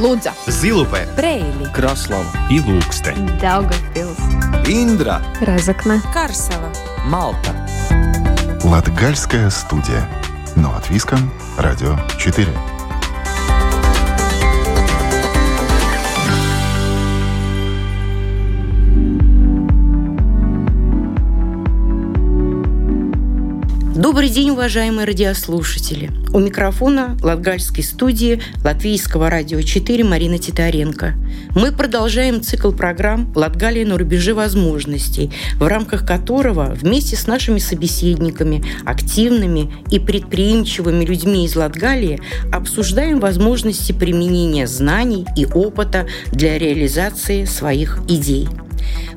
Лудза, Зилупе, Брейли, Краслава и Лукстē. Daugavpils, Индра, Разокна, Карсела. Малта. Латгальская студия. Но от Виска, Радио 4. Добрый день, уважаемые радиослушатели. У микрофона Латгальской студии Латвийского радио 4 Марина Титаренко. Мы продолжаем цикл программ «Латгалия на рубеже возможностей», в рамках которого вместе с нашими собеседниками, активными и предприимчивыми людьми из Латгалии обсуждаем возможности применения знаний и опыта для реализации своих идей.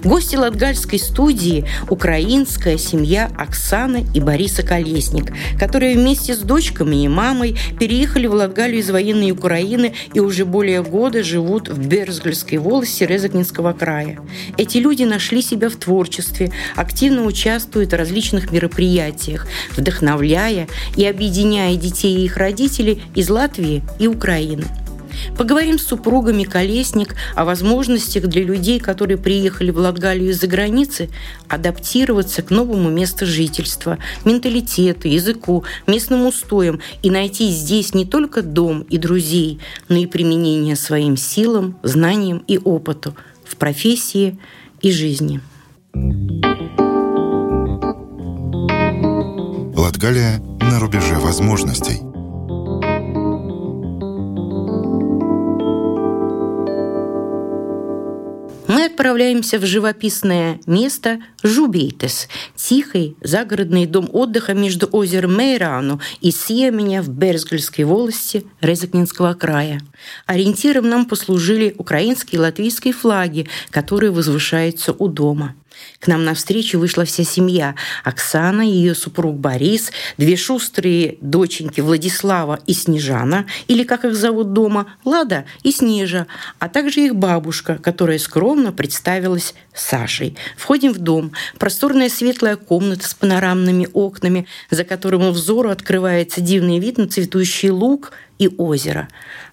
Гости Латгальской студии – украинская семья Оксаны и Бориса Колесник, которые вместе с дочками и мамой переехали в Латгалию из военной Украины и уже более года живут в Берзгальской волости Резакнинского края. Эти люди нашли себя в творчестве, активно участвуют в различных мероприятиях, вдохновляя и объединяя детей и их родителей из Латвии и Украины – Поговорим с супругами Колесник о возможностях для людей, которые приехали в Латгалию из-за границы, адаптироваться к новому месту жительства, менталитету, языку, местным устоям и найти здесь не только дом и друзей, но и применение своим силам, знаниям и опыту в профессии и жизни. Латгалия на рубеже возможностей – отправляемся в живописное место Жубейтес, тихий загородный дом отдыха между озером Мейрану и Сьеменя в Берзгальской волости Резакнинского края. Ориентиром нам послужили украинские и латвийские флаги, которые возвышаются у дома – к нам навстречу вышла вся семья. Оксана, ее супруг Борис, две шустрые доченьки Владислава и Снежана, или как их зовут дома, Лада и Снежа, а также их бабушка, которая скромно представилась Сашей. Входим в дом. Просторная светлая комната с панорамными окнами, за которым взору открывается дивный вид на цветущий луг и озеро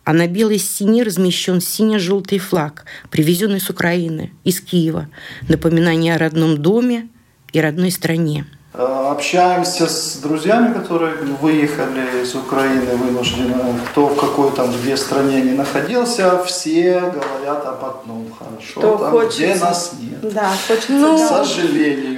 а на белой стене размещен сине-желтый флаг, привезенный с Украины, из Киева, напоминание о родном доме и родной стране. Э, общаемся с друзьями, которые выехали из Украины вынужденно, кто в какой там где стране не находился, все говорят об одном хорошо, Кто там, хочется. где нас нет. Да, хочется. К да. сожалению.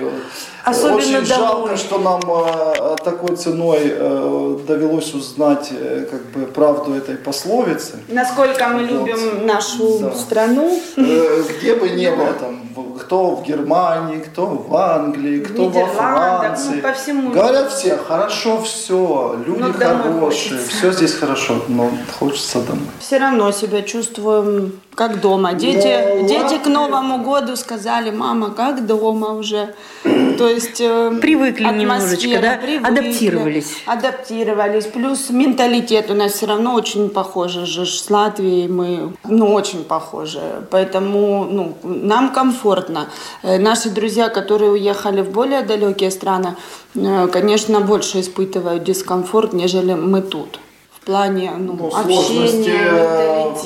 Особенно Очень домой. жалко, что нам э, такой ценой э, довелось узнать э, как бы правду этой пословицы. Насколько мы Вот. любим нашу Да. страну. Где бы ни было там, в- кто в Германии, кто в Англии, кто во Нидерландах, Франции. ну, по всему Говорят все, хорошо все, люди Но домой хорошие, все здесь хорошо, но хочется домой. Все равно себя чувствуем как дома. Дети, Ну, дети к. Новому году сказали, мама, как дома уже. То есть э, Привыкли немножечко, атмосфера, да? привыкли, Адаптировались. Адаптировались. Плюс менталитет у нас все равно очень похожий же с Латвией. Мы, ну, очень похожи. Поэтому, ну, нам комфортно. Э, Наши друзья, которые уехали в более далекие страны, э, конечно, больше испытывают дискомфорт, нежели мы тут. В плане ну, Ну, общения,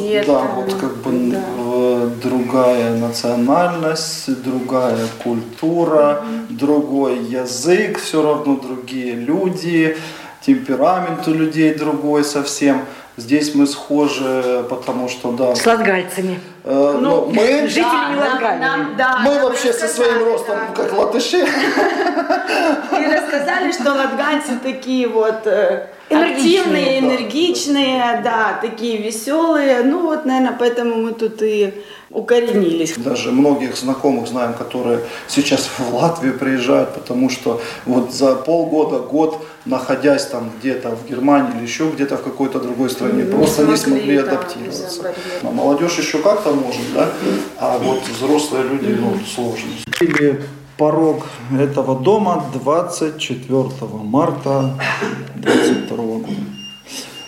э, да, вот как бы Да. другая национальность, другая культура, другой язык, все равно другие люди, темперамент у людей другой совсем. Здесь мы схожи, потому что, да, С латгальцами. э, ну, мы, жителями нам- Латгалии. нам- да, мы нам вообще со своим ростом, да. как латыши, И рассказали, что латганцы такие вот э, Энергичные, активные, да. энергичные, да, такие веселые. Ну вот, наверное, поэтому мы тут и укоренились. Даже многих знакомых знаем, которые сейчас в Латвию приезжают, потому что вот за полгода, год, находясь там где-то в Германии или еще где-то в какой-то другой стране, Не просто не смогли, смогли да, адаптироваться. из-за барьера. А молодежь еще как-то может, да? А вот взрослые люди, ну, сложно. Или порог этого дома 24 марта 22 года.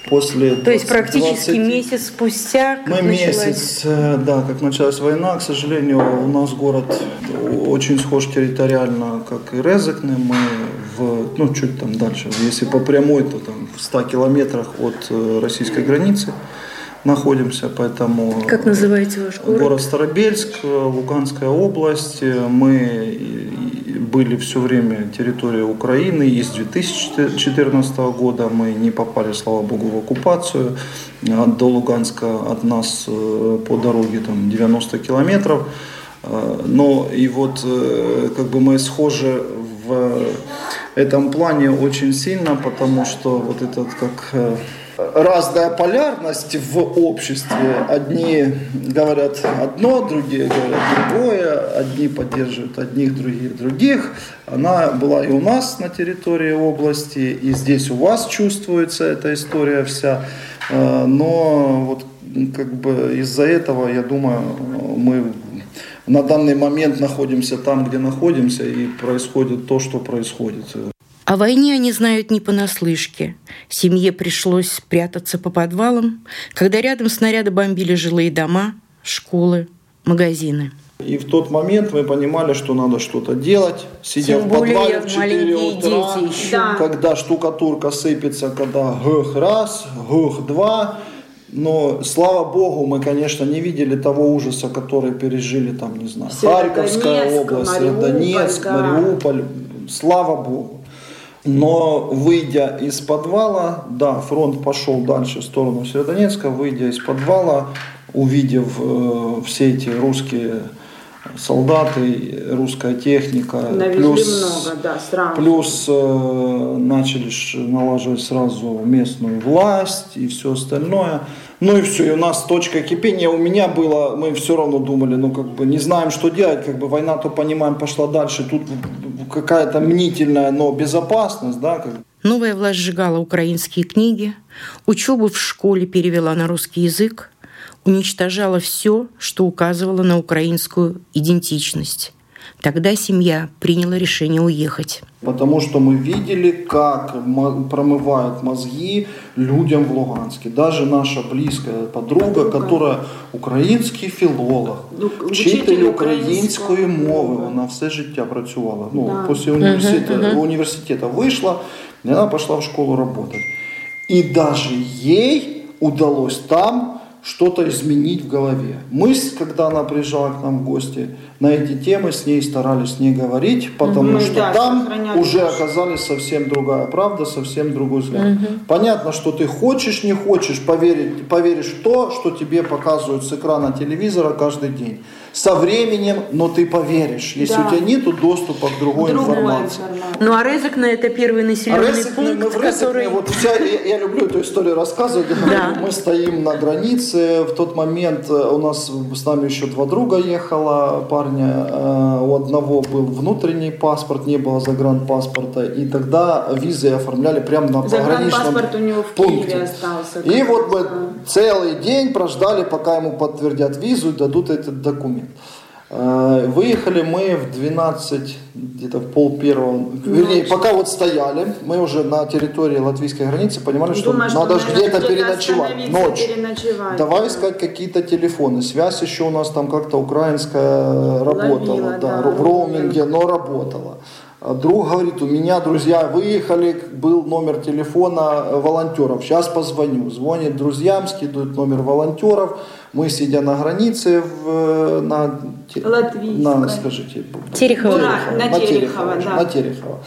После То есть практически 20 месяц спустя, мы началась- месяц, э, да, как началась война, к сожалению, у нас город очень схож территориально, как и Резекне. Мы в, ну, чуть там дальше, если по прямой, то там в 100 километрах от э, российской границы. находимся, поэтому... Как называется ваш город? Город Старобельск, Луганская область. Мы были все время территорией Украины. И с 2014 года мы не попали, слава богу, в оккупацию. До Луганска от нас э, по дороге там 90 километров. Э, но и вот э, как бы мы схожи в этом плане очень сильно, потому что вот этот как разная полярность в обществе. Одни говорят одно, другие говорят другое, одни поддерживают одних, других других. Она была и у нас на территории области, и здесь у вас чувствуется эта история вся. Э, но вот как бы из-за этого, я думаю, мы на данный момент находимся там, где находимся, и происходит то, что происходит. О войне они знают не понаслышке. Семье пришлось прятаться по подвалам, когда рядом снаряды бомбили жилые дома, школы, магазины. И в тот момент мы понимали, что надо что-то делать, сидя Тем в подвале в 4 утра, дети да. когда штукатурка сыпется, когда гых раз, гых два. Но, слава богу, мы, конечно, не видели того ужаса, который пережили там, не знаю, Харьковская область, Мариуполь, Донецк, да. Мариуполь. Слава богу. Но выйдя из подвала, да, фронт пошел дальше в сторону Северодонецка, выйдя из подвала, увидев э, все эти русские солдаты, русская техника, Навезли плюс, много, да, сразу. плюс э, начали налаживать сразу местную власть и все остальное. Ну и все, и у нас точка кипения у меня была, мы все равно думали, ну как бы не знаем, что делать, как бы война, то понимаем, пошла дальше, тут какая-то мнительная, но безопасность, да. Новая власть сжигала украинские книги, учебу в школе перевела на русский язык, уничтожала все, что указывало на украинскую идентичность. Тогда семья приняла решение уехать. Потому что мы видели, как промывают мозги людям в Луганске. Даже наша близкая подруга, подруга. которая український філолог, ну, вчитель української мови, вона все життя працювала. Ну, да. Після університету, uh-huh, uh-huh. університету вийшла, і вона пішла в школу працювати. І навіть їй удалось там что-то изменить в голове. Мы, когда она приезжала к нам в гости, на эти темы с ней старались не говорить, потому угу, что да, там уже оказались совсем другая правда, совсем другой взгляд. Угу. Понятно, что ты хочешь, не хочешь поверить, поверишь в то, что тебе показывают с экрана телевизора каждый день со временем, но ты поверишь, если да. у тебя нет доступа к другой, информации. информации. Ну а Резекна это первый населенный а Резекне, пункт, мы в Резекне, который... вот вся, я, я люблю эту историю рассказывать. Да. Мы стоим на границе, в тот момент э, у нас с нами еще два друга ехало, парня, э, у одного был внутренний паспорт, не было загранпаспорта, и тогда визы оформляли прямо на пограничном у него в пункте. Киеве остался. И вот мы целый день прождали, пока ему подтвердят визу и дадут этот документ. Э, выехали мы в 12, где-то в пол первого, вернее, пока вот стояли, мы уже на территории латвийской границы понимали, что Думаю, надо что, где-то переночевать, ночь. Давай да. искать какие-то телефоны, связь еще у нас там как-то украинская работала, Ловила, да, да, в роуминге, но работала. А друг говорит, у меня друзья выехали, был номер телефона волонтеров, сейчас позвоню. Звонит друзьям, скидывают номер волонтеров. Мы, сидя на границе, в, на, на, скажите, Терехова. Терехова. На, на Терехова, да. на Терехова.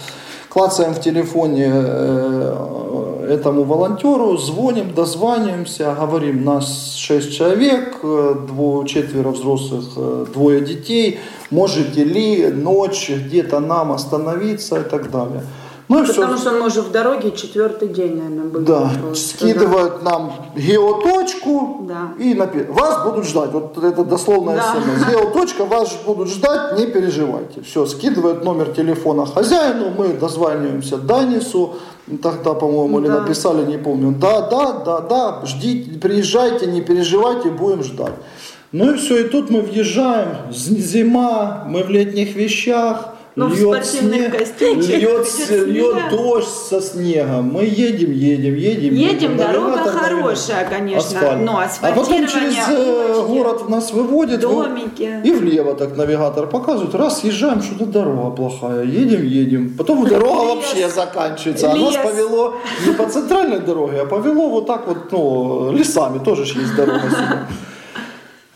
Клацаем в телефоне э, этому волонтеру, звоним, дозваниваемся, говорим, нас шесть человек, э, двое, четверо взрослых, э, двое детей, можете ли ночь где-то нам остановиться и так далее. Ну, Потому все. что мы уже в дороге четвертый день, наверное, был. Да, просто, скидывают да. нам геоточку да. и напишут. Вас будут ждать. Вот это дословная да. смс. Геоточка, вас будут ждать, не переживайте. Все, скидывают номер телефона хозяину, мы дозваниваемся Данису, тогда, по-моему, да. или написали, не помню. Да, да, да, да, ждите, приезжайте, не переживайте, будем ждать. Ну и все, и тут мы въезжаем, зима, мы в летних вещах, Ну, в льет спортивных снег, костюмчиках, льет, льет дождь со снегом. Мы едем, едем, едем. Едем, дорога навигатор, хорошая, конечно, асфальт. но А потом через э, город нас выводит. вы- домики. И влево так навигатор показывает. Раз, съезжаем, что-то дорога плохая. Едем, едем. Потом дорога вообще заканчивается. А нас Лес. повело не по центральной дороге, а повело вот так вот, ну, лесами. Тоже есть дорога сюда.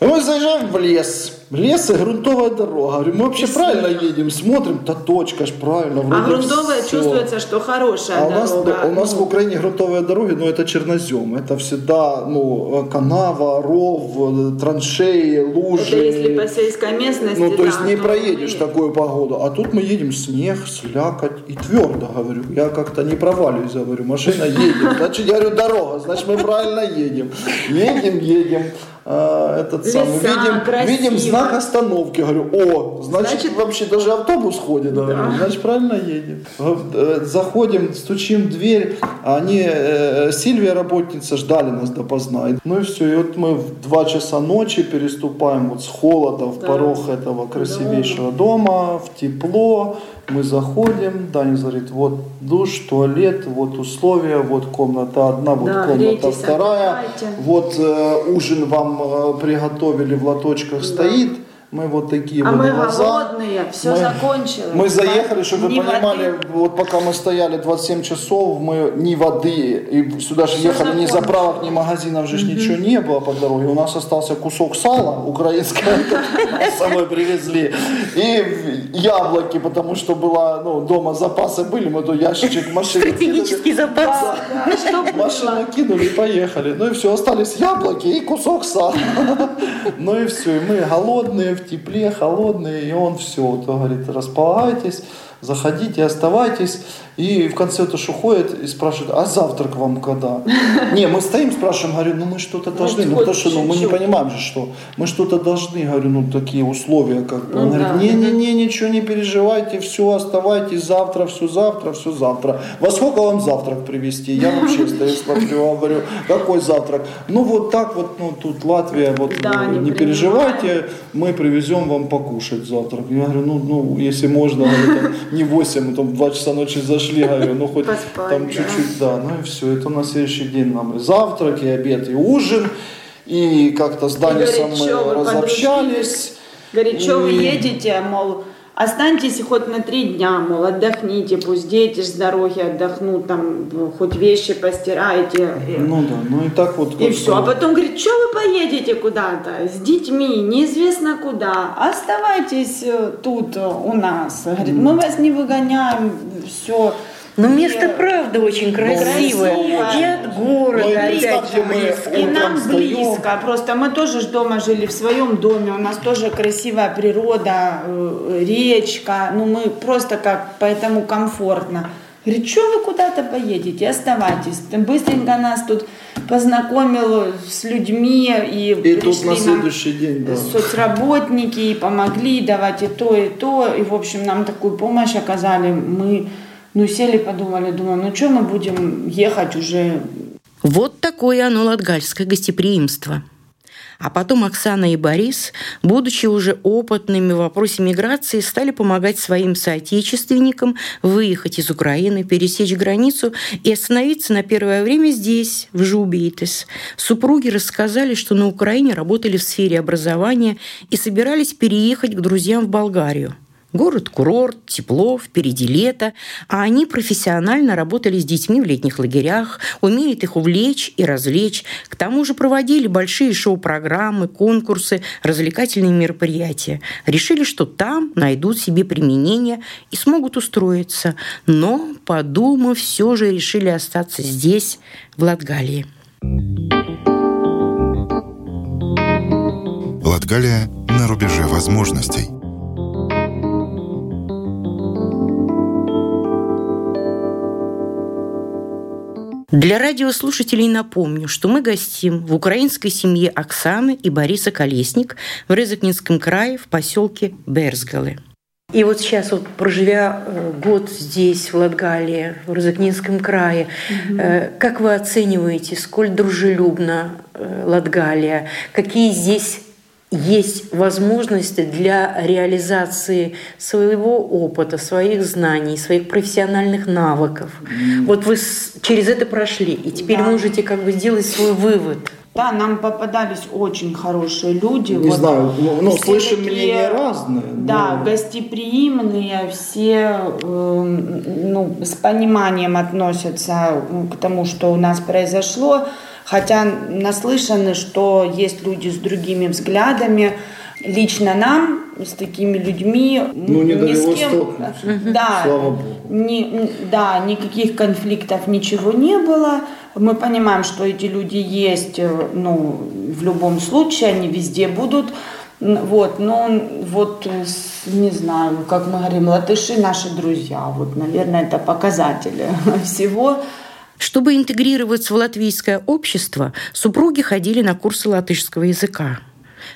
Мы заезжаем в лес. Лес и грунтовая дорога. Говорю, мы вообще правильно едем, смотрим, да точка ж правильно. А вроде грунтовая всё. чувствуется, что хорошая А у нас, дорога. да, у нас Ну, в Украине грунтовые дороги, но это чернозем. Это всегда ну, канава, ров, э, траншеи, лужи. Это если по сельской местности, Ну, то есть да, не то проедешь нет. такую погоду. А тут мы едем снег, слякоть и твердо, говорю. Я как-то не проваливаюсь, говорю, машина едет. Значит, я говорю, дорога, значит, мы правильно едем. Едем, едем. А, этот Леса, самый, видим, красиво. видим знак остановки. Говорю, о, значит, Значит, вообще даже автобус ходит. Говорю, значит, правильно едем. Э, Заходим, стучим в дверь. Они, э, Сильвия, работница, ждали нас допоздна. Ну и все. И вот мы в 2 часа ночи переступаем вот с холода в Да. порог этого красивейшего дома, в тепло. Мы заходим, Даня говорит, вот душ, туалет, вот условия, вот комната одна, вот Да, комната вторая. отдыхайте. Вот э, ужин вам э, приготовили, в лоточках стоит. Мы вот такие А мы глаза. голодные, все Мы- закончилось. Мы заехали, чтобы вы Ни понимали, воды. вот пока мы стояли 27 часов, мы ни воды, и сюда же ехали, ни заправок, ни магазинов же ж ничего не было по дороге. У нас остался кусок сала украинского, с собой привезли, и яблоки, потому что было, ну, дома запасы были, мы то ящичек в машине Стратегический запас. В машину кинули и поехали. Ну и все, остались яблоки и кусок сала. Ну и все, и мы голодные, в тепле, холодные, и он все, он говорит, располагайтесь, заходите, оставайтесь. И в конце то, что ходит и спрашивает, а завтрак вам когда? Не, мы стоим, спрашиваем, говорю, ну мы что-то должны, ну потому что ну, мы не понимаем же, что мы что-то должны, говорю, ну такие условия, как бы. Он Ну говорит, не-не-не, ничего не переживайте, все, оставайтесь завтра, все завтра, все завтра. Во сколько вам завтрак привезти? Я вообще стою, смотрю, говорю, какой завтрак? Ну вот так вот, ну тут Латвия, вот ну, не переживайте, мы привезем вам покушать завтрак. Я говорю, ну, ну если можно, не 8, мы там в 2 часа ночи зашли, говорю, ну хоть Поспать, там да. чуть-чуть, да, ну и все. Это на следующий день нам и завтрак, и обед, и ужин. И как-то с Данисом говорит, мы «Чё вы разобщались. Говорит, что вы И- едете, мол, останьтесь хоть на три дня, мол, отдохните, пусть дети с дороги отдохнут, там, хоть вещи постирайте. Ну да, ну и так вот. И все. А потом говорит, что вы поедете куда-то с детьми, неизвестно куда. Оставайтесь э, тут у нас. Говорит, мы вас не выгоняем, все. Но место правда очень красивое. красиво. И от города, Ну и опять же, мы. И нам близко. Просто мы тоже ж дома жили в своем доме. У нас тоже красивая природа, э, речка. Ну, мы просто как, поэтому комфортно. Говорит, что вы куда-то поедете, оставайтесь. Ты быстренько нас тут познакомил с людьми и, И тут на нам следующий день, да. соцработники и помогли давать и то, и то. И, в общем, нам такую помощь оказали. Мы, ну, сели, подумали, думаю, ну, что мы будем ехать уже Вот такое оно латгальское гостеприимство. А потом Оксана и Борис, будучи уже опытными в вопросе миграции, стали помогать своим соотечественникам выехать из Украины, пересечь границу и остановиться на первое время здесь, в Жубейтес. Супруги рассказали, что на Украине работали в сфере образования и собирались переехать к друзьям в Болгарию. Город-курорт, тепло, впереди лето, а они профессионально работали с детьми в летних лагерях, умеют их увлечь и развлечь. К тому же проводили большие шоу-программы, конкурсы, развлекательные мероприятия. Решили, что там найдут себе применение и смогут устроиться. Но, подумав, все же решили остаться здесь, в Латгалии. Латгалия на рубеже возможностей. Для радиослушателей напомню, что мы гостим в украинской семье Оксаны и Бориса Колесник в Резакнинском крае в поселке Берзгалы. И вот сейчас, вот, проживя э, год здесь, в Латгалии, в Розыкнинском крае, э, как вы оцениваете, сколь дружелюбна э, Латгалия? Какие здесь есть возможности для реализации своего опыта, своих знаний, своих профессиональных навыков. Mm. Вот вы через это прошли, и теперь да. можете как бы сделать свой вывод. Да, нам попадались очень хорошие люди. Не вот, знаю, ну, ну слышим такие, мнения разные. Да, но... гостеприимные, все э, ну, с пониманием относятся к тому, что у нас произошло. Хотя наслышаны, что есть люди с другими взглядами. Лично нам с такими людьми ну, не ни с кем, да, Ни, да, никаких конфликтов, ничего не было. Мы понимаем, что эти люди есть, э, ну, в любом случае, они везде будут. Вот, но вот, э, не знаю, как мы говорим, латыши наши друзья. Вот, наверное, это показатели всего. Чтобы интегрироваться в латвийское общество, супруги ходили на курсы латышского языка.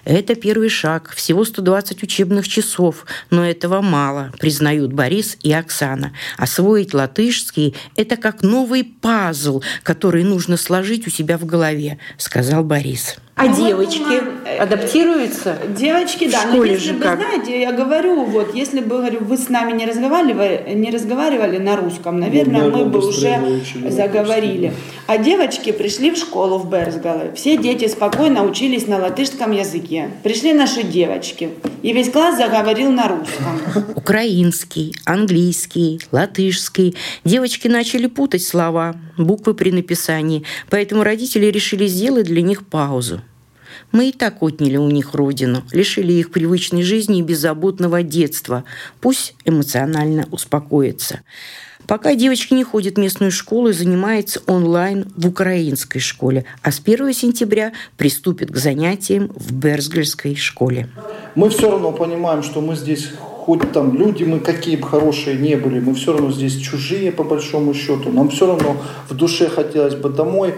Это первый шаг, всего 120 учебных часов, но этого мало, признают Борис и Оксана. Освоить латышский – это как новый пазл, который нужно сложить у себя в голове, сказал Борис. А девочки мы, адаптируются? Девочки, да. В школе но если же бы, как? знаете, я говорю, вот, если бы говорю, вы с нами не разговаривали, не разговаривали на русском, наверное, мы бы уже заговорили. А девочки пришли в школу в Берсгале. Все дети спокойно учились на латышском языке. Пришли наши девочки. И весь класс заговорил на русском. Украинский, английский, латышский. Девочки начали путать слова, буквы при написании. Поэтому родители решили сделать для них паузу. Мы и так отняли у них родину, лишили их привычной жизни и беззаботного детства. Пусть эмоционально успокоятся. Пока девочки не ходят в местную школу и занимается онлайн в украинской школе, а с 1 сентября приступит к занятиям в Берсгельской школе. Мы все равно понимаем, что мы здесь хоть там люди мы какие бы хорошие не были, мы все равно здесь чужие по большому счету. Нам все равно в душе хотелось бы домой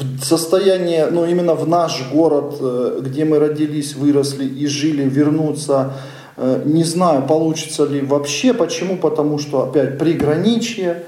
в состояние, ну именно в наш город, э, где мы родились, выросли и жили, вернуться, э, не знаю, получится ли вообще. Почему? Потому что опять приграничье,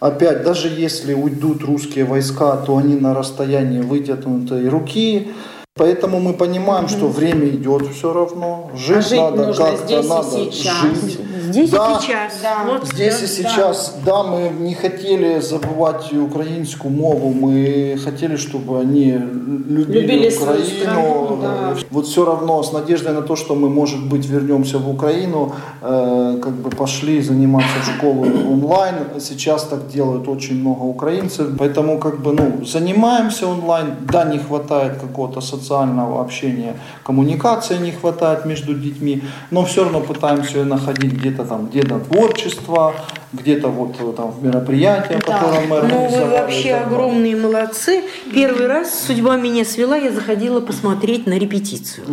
опять даже если уйдут русские войска, то они на расстоянии вытянутой руки. Поэтому мы понимаем, что время идет все равно. Жить, а жить надо как-то, надо сейчас. жить. Здесь да, и сейчас. Да. Вот, здесь да, и сейчас. Да. да, мы не хотели забывать украинскую мову, мы хотели, чтобы они любили, любили Украину. Страну, да. Вот все равно с надеждой на то, что мы, может быть, вернемся в Украину, э, как бы пошли заниматься в школу онлайн. Сейчас так делают очень много украинцев. Поэтому как бы, ну, занимаемся онлайн. Да, не хватает какого-то социального общения, коммуникации не хватает между детьми, но все равно пытаемся находить где-то там, где-то творчество, где-то вот э, там в мероприятии, да. которое мы. Ну, вы вообще там, огромные молодцы. Первый раз судьба меня свела, я заходила посмотреть на репетицию.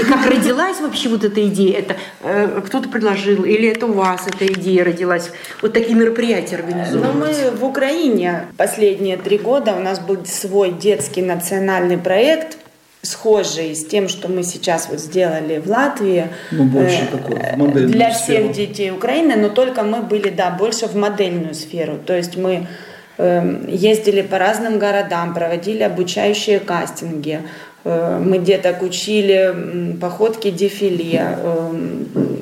И как родилась вообще вот эта идея? Это э, кто-то предложил или это у вас эта идея родилась? Вот такие мероприятия организовывать? Ну, мы в Украине последние три года у нас был свой детский национальный проект схожий с тем, что мы сейчас вот сделали в Латвии. Ну, больше э, такой, Для всех детей Украины, но только мы были, да, больше в модельную сферу. То есть мы э, ездили по разным городам, проводили обучающие кастинги, мы деток учили походки дефиле, э,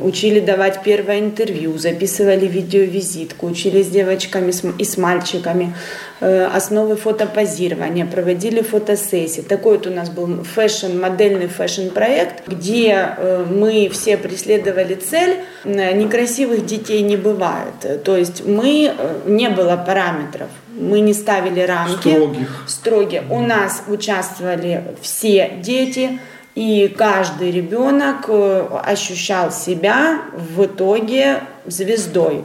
учили давать первое интервью, записывали видеовизитку, учили с девочками и с мальчиками э, основы фотопозирования, проводили фотосессии. Такой вот у нас был fashion, модельный fashion-проект, где э, мы все преследовали цель «Некрасивых детей не бывает». То есть мы, э, не было параметров, мы не ставили рамки строгих. строгие. У нас участвовали все дети, и каждый ребенок э, ощущал себя в итоге звездой.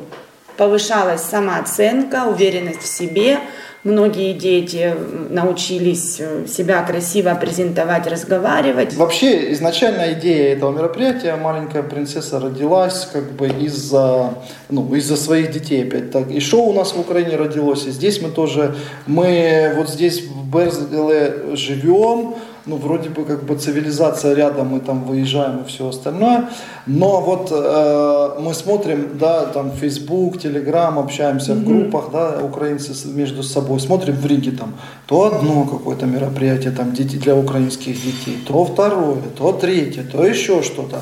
Повышалась самооценка, уверенность в себе. Многие дети научились э, себя красиво презентовать, разговаривать. Вообще, изначально идея этого мероприятия «Маленькая принцесса» родилась как бы из-за ну, из-за своих детей опять так. И шоу у нас в Украине родилось, и здесь мы тоже, мы вот здесь в Берзеле живем, ну, вроде бы как бы цивилизация рядом, мы там выезжаем и все остальное, но вот э, мы смотрим, да, там Facebook, Telegram, общаемся mm-hmm. в группах, да, украинцы между собой, смотрим в Риге там, то одно какое-то мероприятие там дети, для украинских детей, то второе, то третье, то еще что-то.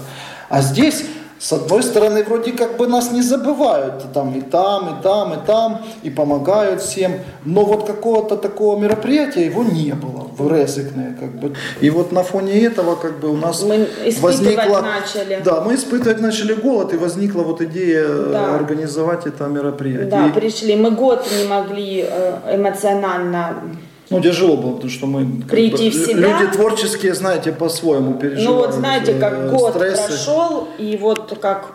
А здесь с одной стороны, вроде как бы нас не забывают, там и там, и там, и там, и помогают всем, но вот какого-то такого мероприятия его не было в Резекне, как бы. И вот на фоне этого как бы у нас мы возникла... начали. Да, мы испытывать начали голод, и возникла вот идея э, да. организовать это мероприятие. Да, и... пришли. Мы год не могли э, эмоционально ну, тяжело было, потому что мы прийти бы, в себя. Люди творческие, знаете, по-своему переживали. Ну вот знаете, как э, год стрессы. прошел, и вот как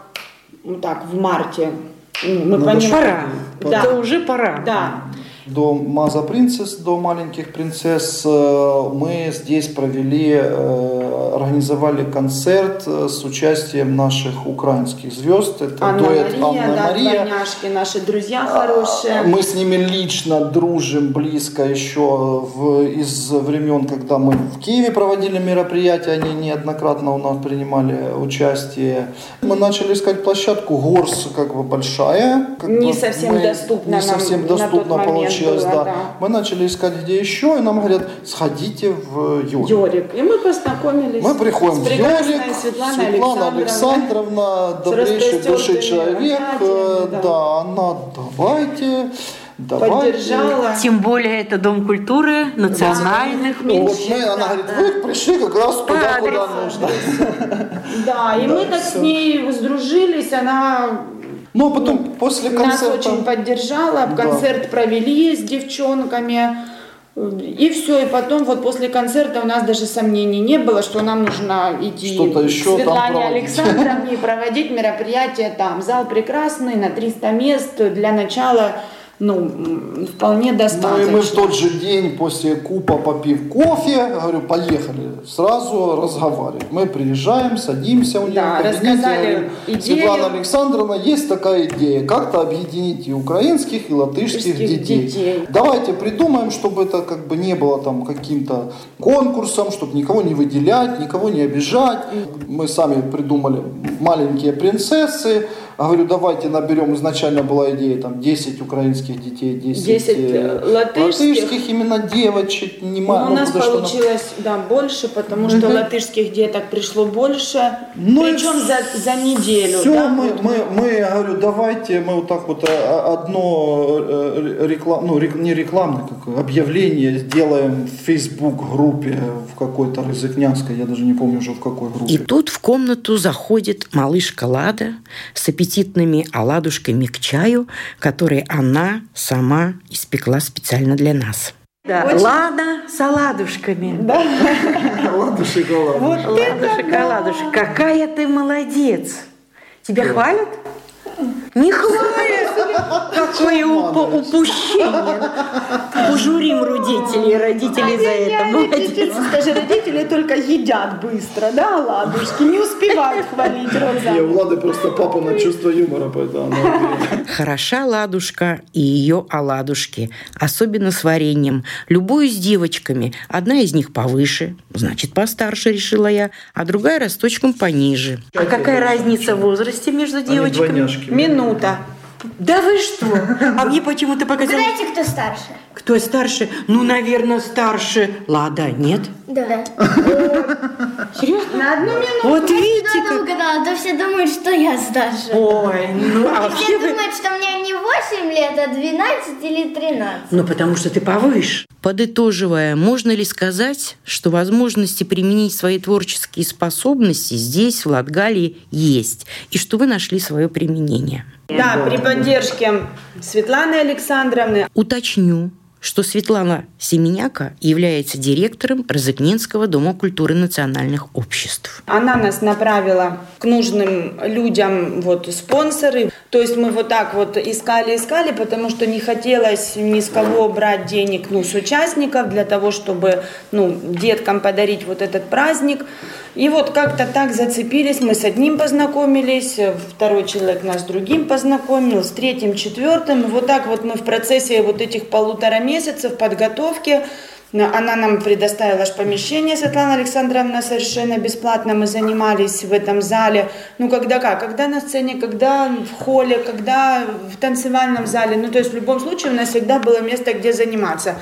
ну, так в марте мы ну, понимаем, пора. Да. Это уже пора. Да до Маза Принцесс, до маленьких принцесс. Э, мы здесь провели, э, организовали концерт э, с участием наших украинских звезд. Это Анна дуэт Мария, Анна да, Мария. Двойняшки, наши друзья хорошие. Мы с ними лично дружим близко еще в, из времен, когда мы в Киеве проводили мероприятия, они неоднократно у нас принимали участие. Мы начали искать площадку, Горс как бы большая. Как не бы совсем доступна не совсем доступна на тот момент получилось, было, да. да. Мы начали искать, где еще, и нам говорят, сходите в Йорик. Йорик. И мы познакомились Мы приходим в Йорик, Светлана, Светлана Александровна, добрейший души человек, да. да, она, давайте, Давайте. Поддержала. Тем более это Дом культуры национальных да. меньшин. Вот мы, она говорит, вы пришли как раз туда, куда нужно. Да, и мы так с ней сдружились, она ну, а потом после концерта... Нас очень поддержала, концерт да. провели с девчонками. И все, и потом вот после концерта у нас даже сомнений не было, что нам нужно идти Что-то еще Светлане Александровне проводить мероприятие там. Зал прекрасный, на 300 мест. Для начала ну, вполне достаточно. Ну и мы в тот же день после купа попив кофе, говорю, поехали, сразу разговаривать. Мы приезжаем, садимся у нее да, в кабинете, говорим, идею. Светлана Александровна, есть такая идея, как-то объединить и украинских, и латышских детей. детей. Давайте придумаем, чтобы это как бы не было там каким-то конкурсом, чтобы никого не выделять, никого не обижать. Мы сами придумали маленькие принцессы, говорю, давайте наберем, изначально была идея, там, 10 украинских детей, 10, 10 э, латышских. латышских именно девочек. Не ну, у нас получилось, что... да, больше, потому что угу. латышских деток пришло больше, ну, причем за, за неделю. Все, да, мы, вот. мы, мы, говорю, давайте мы вот так вот э, одно э, реклам, ну, не рекламное, как объявление сделаем в Facebook группе в какой-то Рызыкнянской, я даже не помню уже в какой группе. И тут в комнату заходит малышка Лада с аппетитными оладушками к чаю, которые она сама испекла специально для нас. Да. Очень... Лада с оладушками. Да. Ладу шоколад. Вот Ладу шоколадушек. Какая ты молодец. Тебя хвалят? Не хвалят. Какое уп- упущение. Пожурим родителей, родителей за это. Молодец. Скажи, родители только едят быстро, да, ладушки? Не успевают хвалить роза. Не, у Лады просто папа на чувство юмора, поэтому Хороша ладушка и ее оладушки, особенно с вареньем. Любую с девочками. Одна из них повыше, значит, постарше, решила я, а другая росточком пониже. А какая разница в возрасте между девочками? Минута. Да вы что? А мне почему-то показалось... Знаете, кто старше? Кто старше? Ну, наверное, старше. Лада, нет? Да. Серьезно? На одну минуту. Вот видите, как... угадала, а то все думают, что я старше. Ой, ну а Все думают, что мне не 8 лет, а 12 или 13. Ну, потому что ты повыше. Подытоживая, можно ли сказать, что возможности применить свои творческие способности здесь, в Латгалии, есть, и что вы нашли свое применение? Да, при поддержке Светланы Александровны. Уточню, что Светлана Семеняка является директором Розыкненского дома культуры национальных обществ. Она нас направила к нужным людям, вот спонсоры. То есть мы вот так вот искали, искали, потому что не хотелось ни с кого брать денег, ну, с участников для того, чтобы, ну, деткам подарить вот этот праздник. И вот как-то так зацепились, мы с одним познакомились, второй человек нас с другим познакомил, с третьим, четвертым. Вот так вот мы в процессе вот этих полутора месяцев подготовки Она нам предоставила помещение, Светлана Александровна, совершенно бесплатно. Мы занимались в этом зале. Ну, когда как? Когда на сцене, когда в холле, когда в танцевальном зале. Ну, то есть в любом случае у нас всегда было место, где заниматься.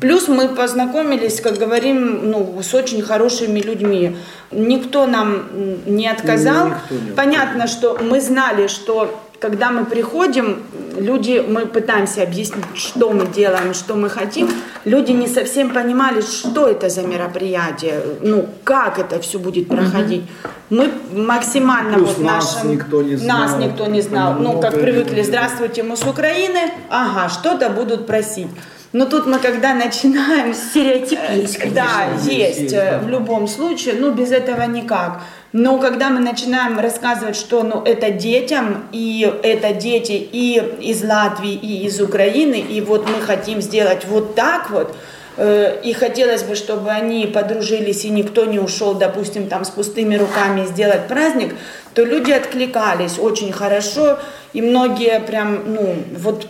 Плюс мы познакомились, как говорим, ну, с очень хорошими людьми. Никто нам не отказал. Не Понятно, что мы знали, что когда мы приходим, люди, мы пытаемся объяснить, что мы делаем, что мы хотим, люди не совсем понимали, что это за мероприятие, ну, как это все будет проходить. Мы максимально Плюс вот нас нашим... никто не знал. Нас никто не знал. Ну, как привыкли, здравствуйте, мы с Украины, ага, что-то будут просить. Но тут мы, когда начинаем... Стереотип есть, конечно. Да, есть, есть э, в любом случае, ну, без этого никак. Но когда мы начинаем рассказывать, что ну, это детям, и это дети и из Латвии, и из Украины, и вот мы хотим сделать вот так вот, э, и хотелось бы, чтобы они подружились, и никто не ушел, допустим, там с пустыми руками сделать праздник, то люди откликались очень хорошо, и многие прям, ну, вот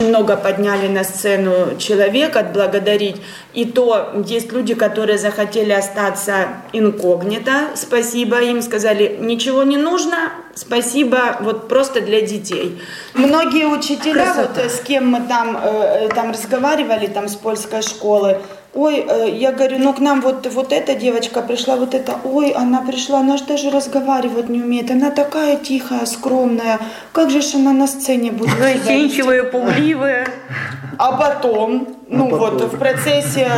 много подняли на сцену человек отблагодарить. И то есть люди, которые захотели остаться инкогнито, спасибо им, сказали, ничего не нужно, спасибо, вот просто для детей. Многие учителя, Красота. вот с кем мы там, э, там разговаривали, там с польской школы, ой, э, я говорю, ну к нам вот, вот эта девочка пришла, вот эта, ой, она пришла, она же даже разговаривать не умеет, она такая тихая, скромная, как же ж она на сцене будет? Застенчивая, пугливая. А потом, ну а потом. вот в процессе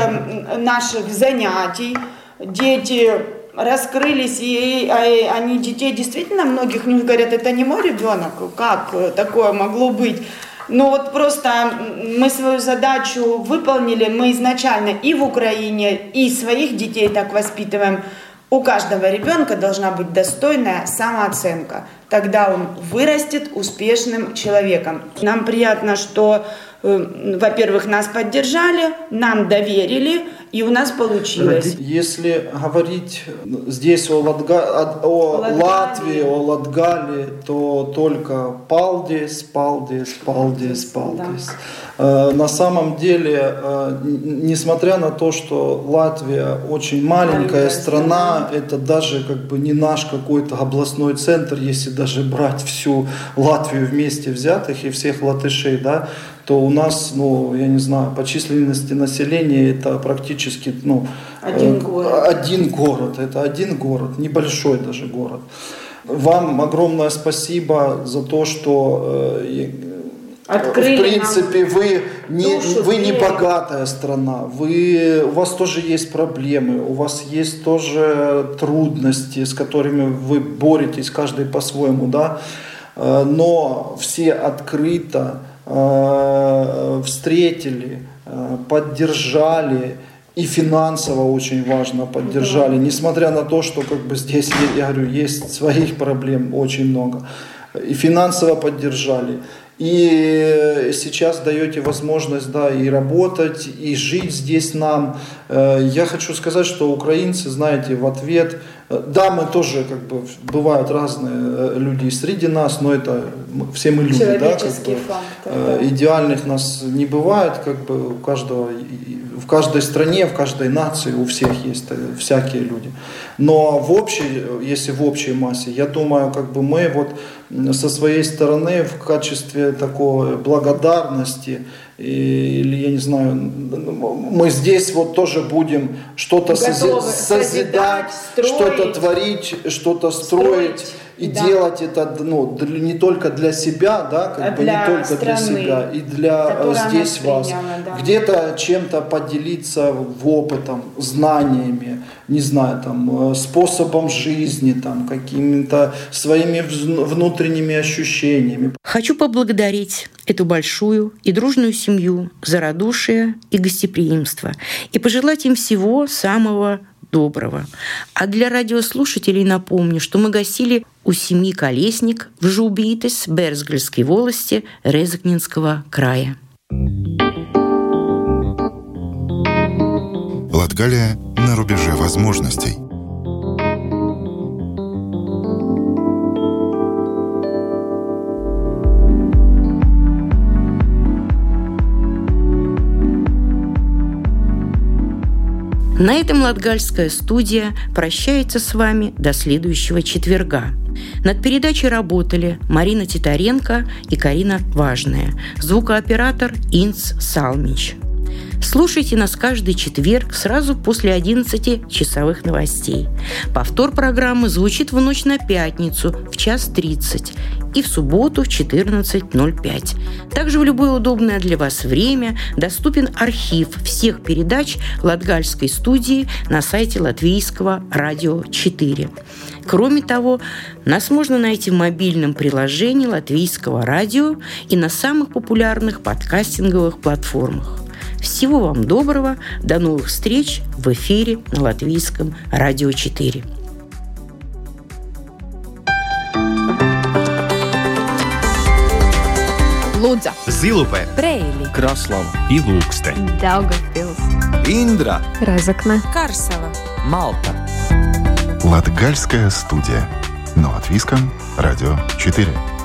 наших занятий дети раскрылись, и они детей действительно многих не говорят, это не мой ребенок, как такое могло быть? Но вот просто мы свою задачу выполнили, мы изначально и в Украине, и своих детей так воспитываем. У каждого ребенка должна быть достойная самооценка. Тогда он вырастет успешным человеком. Нам приятно, что во-первых, нас поддержали, нам доверили, и у нас получилось. Если говорить здесь о, Латга... о Латгалии. Латвии, о Латгалии, то только палдис, палдис, палдис, палдис. Да. Э, на самом деле, э, несмотря на то, что Латвия очень маленькая, маленькая страна, страна, это даже как бы не наш какой-то областной центр, если даже брать всю Латвию вместе взятых и всех латышей, да, то у нас, ну, я не знаю, по численности населения это практически, ну, один э, город. Один город, это один город, небольшой даже город. Вам огромное спасибо за то, что э, Открыли в принципе, вы не, вы не богатая страна, вы, у вас тоже есть проблемы, у вас есть тоже трудности, с которыми вы боретесь, каждый по-своему, да, э, но все открыто Э, встретили, э, поддержали и финансово очень важно поддержали, несмотря на то, что как бы здесь, я говорю, есть своих проблем очень много. И финансово поддержали. И сейчас даете возможность да, и работать, и жить здесь нам. Э, я хочу сказать, что украинцы, знаете, в ответ, э, да, мы тоже, как бы, бывают разные э, люди среди нас, но это все мы люди, да, как бы, факт, да. идеальных нас не бывает, как бы у каждого, в каждой стране, в каждой нации у всех есть всякие люди. Но в общей, если в общей массе, я думаю, как бы мы вот со своей стороны в качестве такой благодарности или я не знаю, мы здесь вот тоже будем что-то созидать, что-то творить, что-то строить. строить и да. делать это ну, не только для себя, да, как а бы не только страны, для себя, и для здесь вас. да. Где-то чем-то поделиться в опытом, знаниями, не знаю, там, э, способом жизни, там, какими-то своими внутренними ощущениями. Хочу поблагодарить эту большую и дружную семью за радушие и гостеприимство и пожелать им всего самого доброго. А для радиослушателей напомню, что мы гостили у семьи Колесник в Жубитес Берзгальской волости Резакнинского края. Латгалия на рубеже возможностей. На этом Латгальская студия прощается с вами до следующего четверга. Над передачей работали Марина Титаренко и Карина Важная, звукооператор Инц Салмич. Слушайте нас каждый четверг сразу после 11 часовых новостей. Повтор программы звучит в ночь на пятницу в час 30 и в субботу в 14.05. Также в любое удобное для вас время доступен архив всех передач Латгальской студии на сайте Латвийского радио 4. Кроме того, нас можно найти в мобильном приложении Латвийского радио и на самых популярных подкастинговых платформах. Всего вам доброго. До новых встреч в эфире на Латвийском радио 4. Лудза, Zilupē, Preili, Kraslava и Lūkste. Daugavpils, Индра, Разокна, Карсела. Малта. Латгальская студия. На Латвийском радио 4.